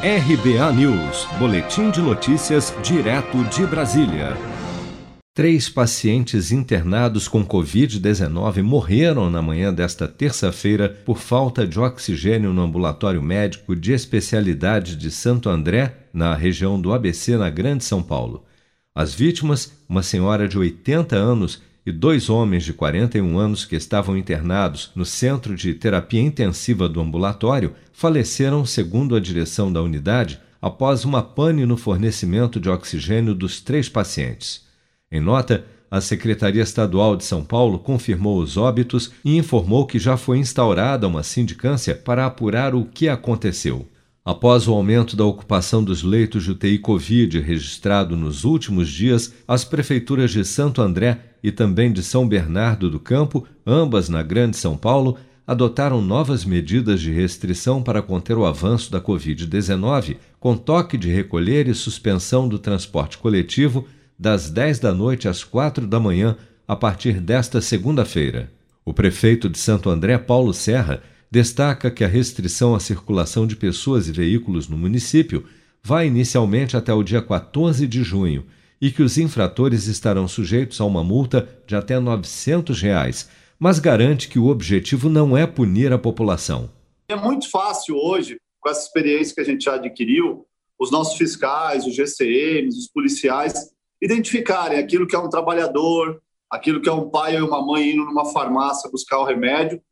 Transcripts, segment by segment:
RBA News, Boletim de Notícias, direto de Brasília. Três pacientes internados com Covid-19 morreram na manhã desta terça-feira por falta de oxigênio no ambulatório médico de especialidade de Santo André, na região do ABC, na Grande São Paulo. As vítimas, uma senhora de 80 anos e dois homens de 41 anos que estavam internados no centro de terapia intensiva do ambulatório faleceram, segundo a direção da unidade, após uma pane no fornecimento de oxigênio dos três pacientes. Em nota, a Secretaria Estadual de São Paulo confirmou os óbitos e informou que já foi instaurada uma sindicância para apurar o que aconteceu. Após o aumento da ocupação dos leitos de UTI Covid registrado nos últimos dias, as prefeituras de Santo André e também de São Bernardo do Campo, ambas na Grande São Paulo, adotaram novas medidas de restrição para conter o avanço da Covid-19, com toque de recolher e suspensão do transporte coletivo das 10 da noite às 4 da manhã, a partir desta segunda-feira. O prefeito de Santo André, Paulo Serra, destaca que a restrição à circulação de pessoas e veículos no município vai inicialmente até o dia 14 de junho e que os infratores estarão sujeitos a uma multa de até 900 reais, mas garante que o objetivo não é punir a população. É muito fácil hoje, com essa experiência que a gente já adquiriu, os nossos fiscais, os GCMs, os policiais, identificarem aquilo que é um trabalhador, aquilo que é um pai ou uma mãe indo numa farmácia buscar o remédio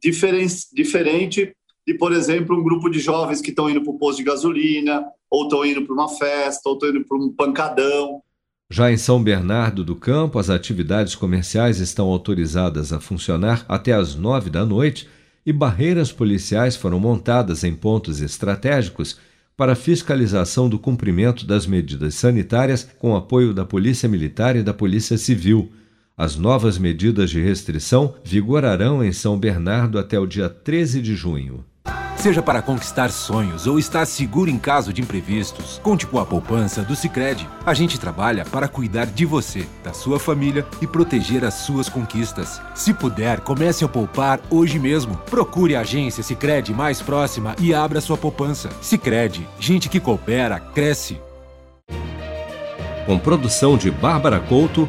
diferente de, por exemplo, um grupo de jovens que estão indo para o posto de gasolina, ou estão indo para uma festa, ou estão indo para um pancadão. Já em São Bernardo do Campo, as atividades comerciais estão autorizadas a funcionar até às nove da noite e barreiras policiais foram montadas em pontos estratégicos para fiscalização do cumprimento das medidas sanitárias com apoio da Polícia Militar e da Polícia Civil. As novas medidas de restrição vigorarão em São Bernardo até o dia 13 de junho. Seja para conquistar sonhos ou estar seguro em caso de imprevistos, conte com a poupança do Sicredi. A gente trabalha para cuidar de você, da sua família e proteger as suas conquistas. Se puder, comece a poupar hoje mesmo. Procure a agência Sicredi mais próxima e abra sua poupança. Sicredi, gente que coopera cresce. Com produção de Bárbara Couto